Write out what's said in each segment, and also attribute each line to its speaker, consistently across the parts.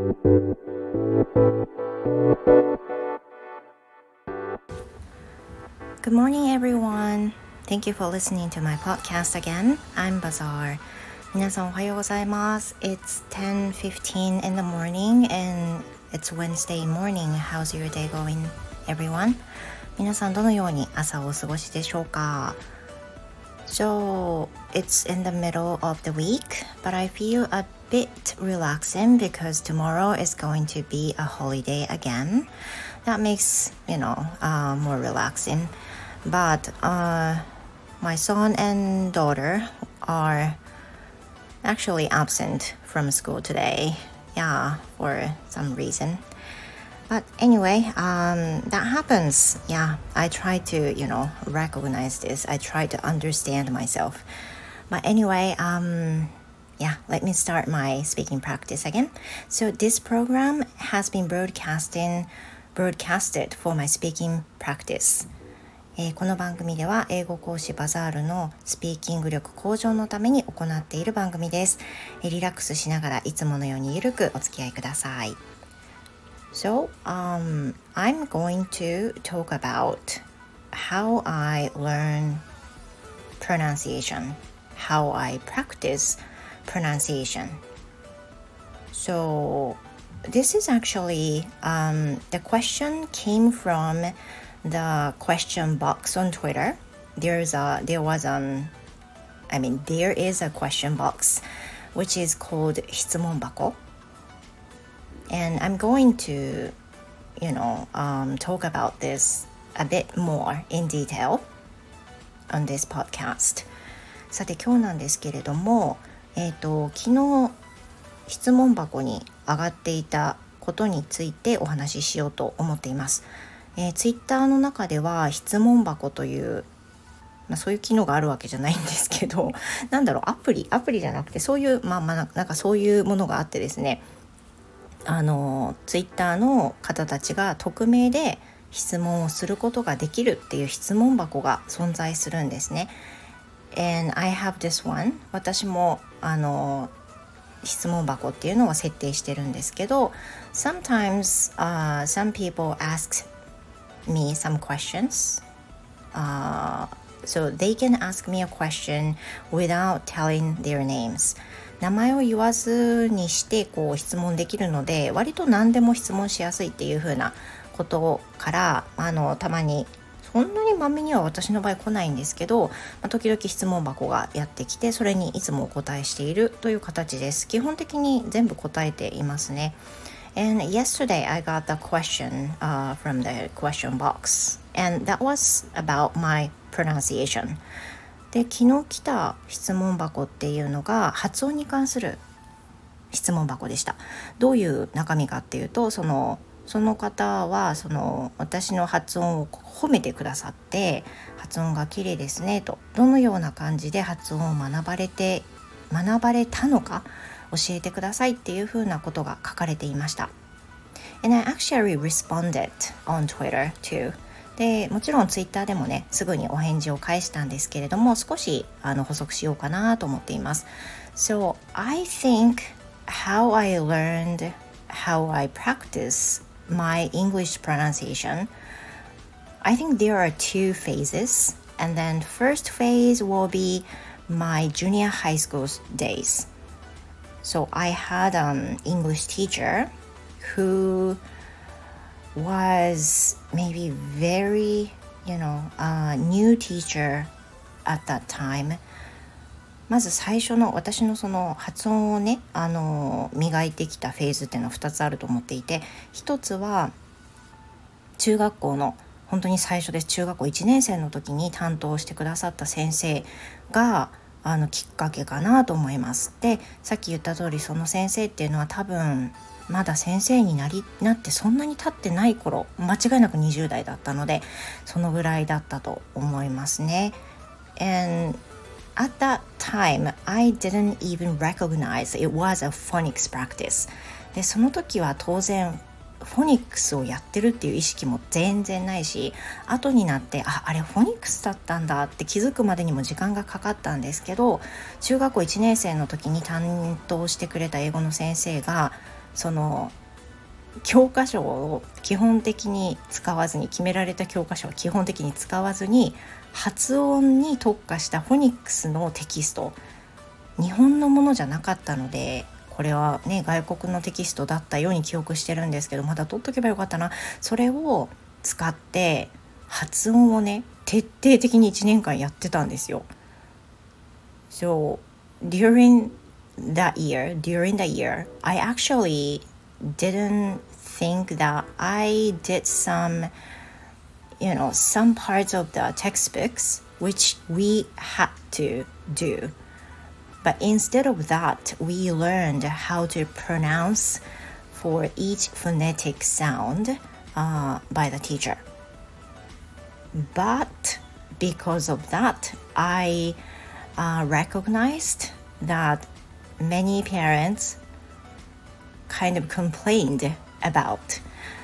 Speaker 1: Good morning, everyone. Thank you for listening to my podcast again. I'm Bazaar. 皆さんおはようございます。It's 10:15 in the morning and it's Wednesday morning. How's your day going, everyone? 皆さんどのように朝をお過ごしでしょうか So it's in the middle of the week, but I feel a bit relaxing because tomorrow is going to be a holiday again. That makes, you know, uh, more relaxing. But uh, my son and daughter are actually absent from school today. Yeah, for some reason. But anyway, um, that happens. Yeah, I try to, you know, recognize this. I try to understand myself. But anyway, um, yeah, let me start my speaking practice again. So this program has been broadcasting, broadcasted for my speaking practice. えー、この番組では英語講師バザールのスピーキング力向上のために行っている番組です、えー、リラックスしながらいつものようにゆるくお付き合いください So, um, I'm going to talk about how I learn pronunciation, how I practice pronunciation. So, this is actually um, the question came from the question box on Twitter. There's a there was an I mean there is a question box which is called 質問箱 and I'm going to you know um, talk about this a bit more in detail on this podcast さて今日なんですけれどもえっ、ー、と昨日質問箱に上がっていたことについてお話ししようと思っています。えー、ツイッターの中では質問箱という、まあ、そういう機能があるわけじゃないんですけどなんだろうアプリアプリじゃなくてそういうまあまあなんかそういうものがあってですねあのツイッターの方たちが匿名で質問をすることができるっていう質問箱が存在するんですね。And I have this one 私もあの質問箱っていうのを設定してるんですけど Sometimes、uh, some people ask me some questions. Uh, so they can ask me a question without telling their names. 名前を言わずにしてこう質問できるので割と何でも質問しやすいっていう風なことからあのたまにそんなにまめには私の場合来ないんですけど、まあ、時々質問箱がやってきてそれにいつもお答えしているという形です。基本的に全部答えていますね。And yesterday I got the question uh, from the question box, and that was about my pronunciation. で昨日来た質問箱っていうのが発音に関する質問箱でした。どういう中身かっていうとそのその方はその私の発音を褒めてくださって発音が綺麗ですねとどのような感じで発音を学ばれて学ばれたのか教えてくださいっていうふうなことが書かれていました。And I actually responded on Twitter too. でもちろんツイッターでもねすぐにお返事を返したんですけれども少しあの補足しようかなと思っています。So I think how I learned how I practice my English pronunciation I think there are two phases and then first phase will be my junior high school days So I had an English teacher who was maybe very, you know, a new teacher at that time. まず最初の私のその発音をねあの磨いてきたフェーズっていうのは2つあると思っていて1つは中学校の本当に最初です中学校1年生の時に担当してくださった先生があのきっかけかなと思います。でさっき言った通りその先生っていうのは多分まだ先生になりなってそんなに経ってない頃間違いなく20代だったのでそのぐらいだったと思いますね。And at that time I didn't even recognize it was a phonics practice でその時は当然フォニックスをやってるっていう意識も全然ないし後になってああれフォニックスだったんだって気づくまでにも時間がかかったんですけど中学校1年生の時に担当してくれた英語の先生がその教科書を基本的に使わずに決められた教科書は基本的に使わずに発音に特化したフォニックスのテキスト日本のものじゃなかったのでこれはね外国のテキストだったように記憶してるんですけどまだ取っとけばよかったなそれを使って発音をね徹底的に1年間やってたんですよ。So during that year, during the year, I actually didn't think that I did some, you know, some parts of the textbooks which we had to do. But instead of that, we learned how to pronounce for each phonetic sound uh, by the teacher. But because of that, I uh, recognized that many parents kind of complained about,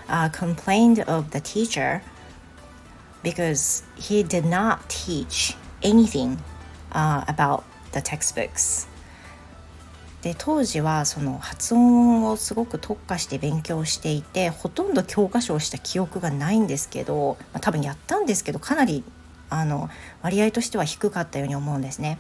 Speaker 1: uh, complained of the teacher because he did not teach anything uh, about the textbooks. で当時はその発音をすごく特化して勉強していてほとんど教科書をした記憶がないんですけど、まあ、多分やったんですけどかなりあの割合としては低かったように思うんですね。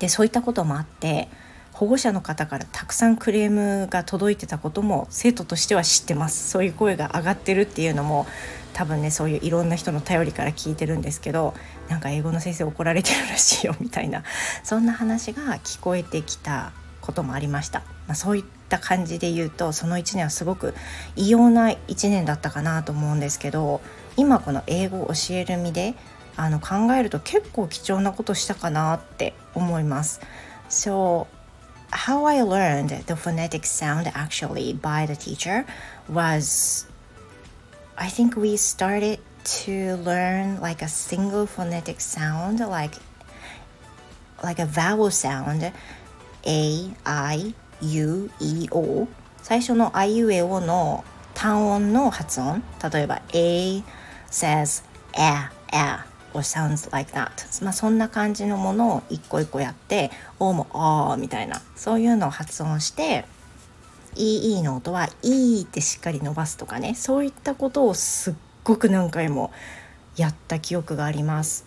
Speaker 1: でそういったこともあって保護者の方からたくさんクレームが届いてたことも生徒としては知ってますそういう声が上がってるっていうのも多分ねそういういろんな人の頼りから聞いてるんですけどなんか英語の先生怒られてるらしいよみたいな そんな話が聞こえてきたこともありました、まあ、そういった感じで言うとその1年はすごく異様な1年だったかなと思うんですけど今この英語を教える身であの考えると結構貴重なことしたかなって思います。So how I learned the phonetic sound actually by the teacher was I think we started to learn like a single phonetic sound like like a vowel sound A, I, U, E, O 最初の I, U, E, O の単音の発音例えば A says A, A or sounds like that. まあそんな感じのものを一個一個やって O もあみたいな。そういうのを発音して EE の音は E ってしっかり伸ばすとかね。そういったことをすっごく何回もやった記憶があります。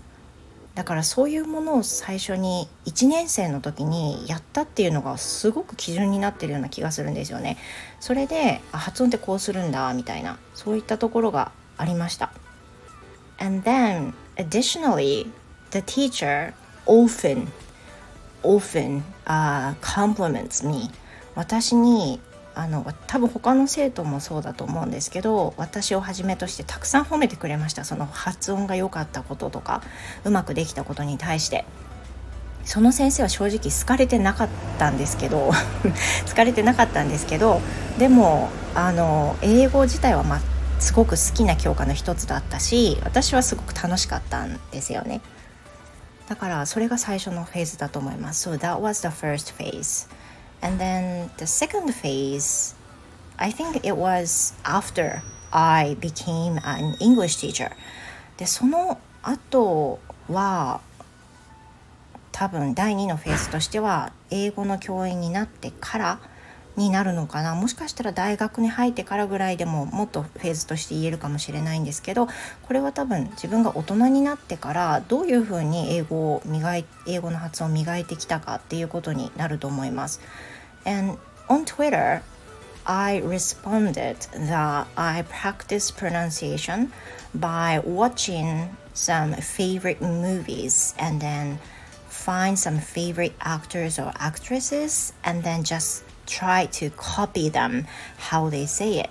Speaker 1: だからそういうものを最初に1年生の時にやったっていうのがすごく基準になってるような気がするんですよね。それで発音ってこうするんだみたいな。そういったところがありました。And then additionally the teacher often often、uh, compliments me. 私にあの多分他の生徒もそうだと思うんですけど私をはじめとしてたくさん褒めてくれました。その発音が良かったこととかうまくできたことに対して。その先生は正直好かれてなかったんですけど 好かれてなかったんですけどでもあの英語自体は、すごく好きな教科の一つだったし私はすごく楽しかったんですよねだからそれが最初のフェーズだと思います So that was the first phase And then the second phase, I think it was after I became an English teacher. で、その後は多分第2のフェーズとしては英語の教員になってからになるのかなもしかしたら大学に入ってからぐらいでももっとフェーズとして言えるかもしれないんですけどこれは多分自分が大人になってからどういうふうに英語を磨い英語の発音を磨いてきたかっていうことになると思います。And on Twitter I responded that I practice pronunciation by watching some favorite movies and then find some favorite actors or actresses and then just try to copy them how they say it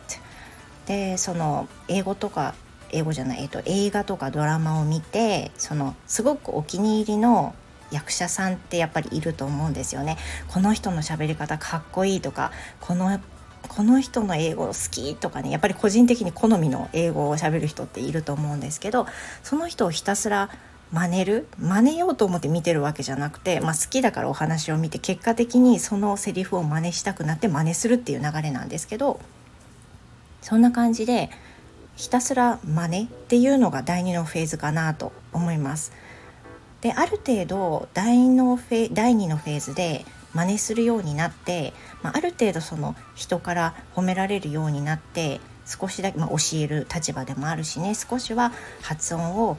Speaker 1: でその英語とか英語じゃない、えっと、映画とかドラマを見てそのすごくお気に入りの役者さんってやっぱりいると思うんですよね。この人の喋り方かっこいいとかこのこの人の英語好きとかねやっぱり個人的に好みの英語を喋る人っていると思うんですけどその人をひたすら真似る？真似ようと思って見てるわけじゃなくて、まあ、好きだからお話を見て結果的にそのセリフを真似したくなって真似するっていう流れなんですけどそんな感じでひたすら真似っていうのが第2のフェーズかなと思います。である程度第のフェ第2のフェーズで真似するようになって、まあ、ある程度その人から褒められるようになって少しだけ、まあ、教える立場でもあるしね少しは発音を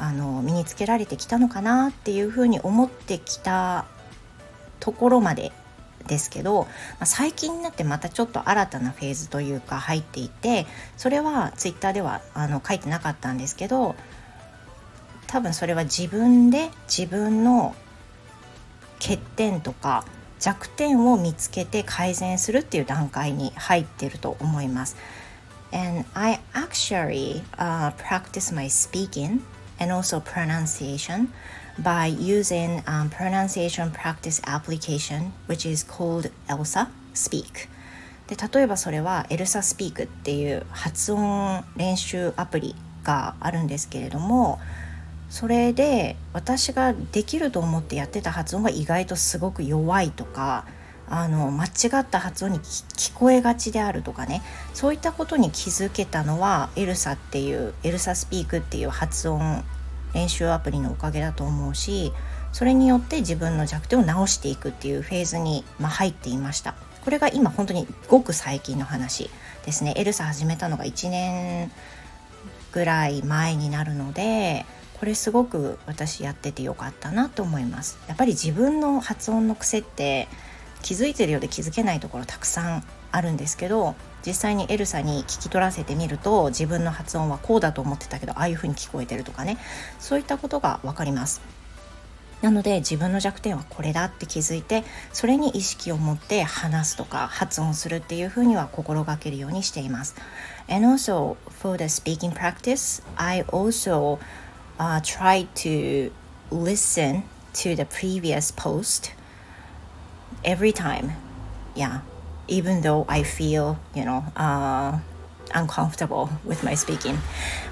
Speaker 1: あの身につけられてきたのかなっていうふうに思ってきたところまでですけど、まあ、最近になってまたちょっと新たなフェーズというか入っていてそれはツイッターではあの書いてなかったんですけど多分それは自分で自分の欠点とか弱点を見つけて改善するっていう段階に入ってると思います。And I actually、uh, practice my speaking and also pronunciation by using um, pronunciation practice application which is called ELSA Speak で例えばそれは ELSA Speak っていう発音練習アプリがあるんですけれどもそれで私ができると思ってやってた発音が意外とすごく弱いとかあの間違った発音に聞こえがちであるとかね。そういったことに気づけたのはエルサっていうエルサスピークっていう発音練習アプリのおかげだと思うしそれによって自分の弱点を直していくっていうフェーズに、まあ、入っていました。これが今本当にごく最近の話ですね。エルサ始めたのが1年ぐらい前になるのでこれすごく私やっててよかったなと思います。やっぱり自分の発音の癖って気づいてるようで気づけないところたくさんあるんですけど実際にエルサに聞き取らせてみると自分の発音はこうだと思ってたけどああいう風に聞こえてるとかねそういったことが分かりますなので自分の弱点はこれだって気づいてそれに意識を持って話すとか発音するっていうふうには心がけるようにしています。And also for the speaking practice, I also、uh, try to listen to the previous post every time. Yeah, even though I feel, you know, uh, uncomfortable with my speaking.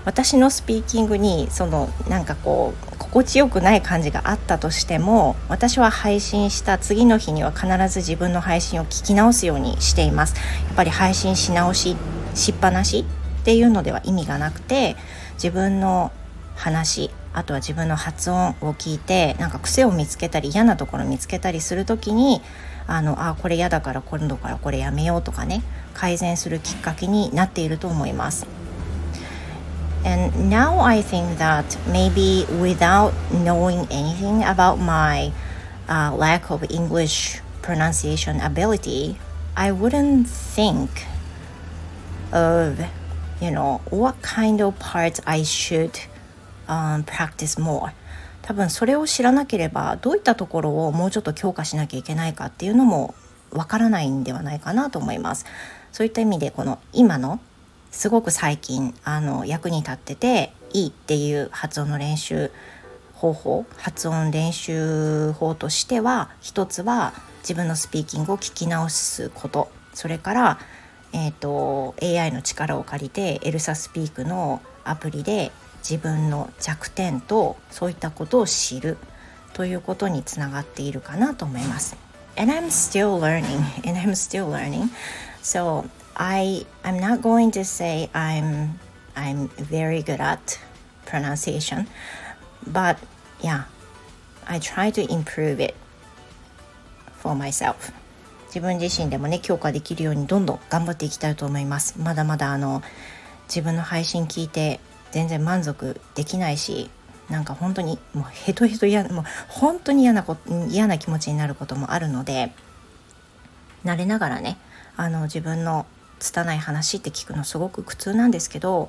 Speaker 1: 私のスピーキングにそのなんかこう心地よくない感じがあったとしても私は配信した次の日には必ず自分の配信を聞き直すようにしています。やっぱり配信し直ししっぱなしっていうのでは意味がなくて自分の話あとは自分の発音を聞いてなんか癖を見つけたり嫌なところ見つけたりする時にあのあこれ嫌だから今度からこれやめようとかね改善するきっかけになっていると思います。And now I think that maybe without knowing anything about my uh, lack of English pronunciation ability, I wouldn't think of, you know, what kind of parts I should um, practice more. 多分それを知らなければどういったところをもうちょっと強化しなきゃいけないかっていうのもわからないんではないかなと思います。そういった意味でこの今のすごく最近あの役に立ってていいっていう発音の練習方法発音練習法としては一つは自分のスピーキングを聞き直すことそれから、えーと、と AI の力を借りてエルサスピークのアプリで自分の弱点とそういったことを知るということにつながっているかなと思います。And I'm still learning, and I'm still learning. So I I'm not going to say I'm I'm very good at pronunciation, but yeah, I try to improve it for myself. 自分自身でもね強化できるようにどんどん頑張っていきたいと思います。まだまだあの自分の配信聞いて全然満足できないしなんか本当にもうヘトヘト嫌もう本当に嫌なこ嫌な気持ちになることもあるので慣れながらねあの自分の拙い話って聞くのすごく苦痛なんですけど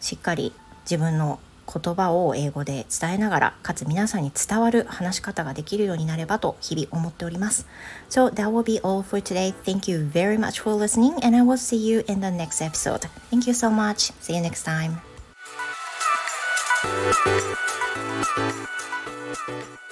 Speaker 1: しっかり自分の言葉を英語で伝えながらかつ皆さんに伝わる話し方ができるようになればと日々思っております。So that will be all for today. Thank you very much for listening and I will see you in the next episode. Thank you so much. See you next time. Thank you.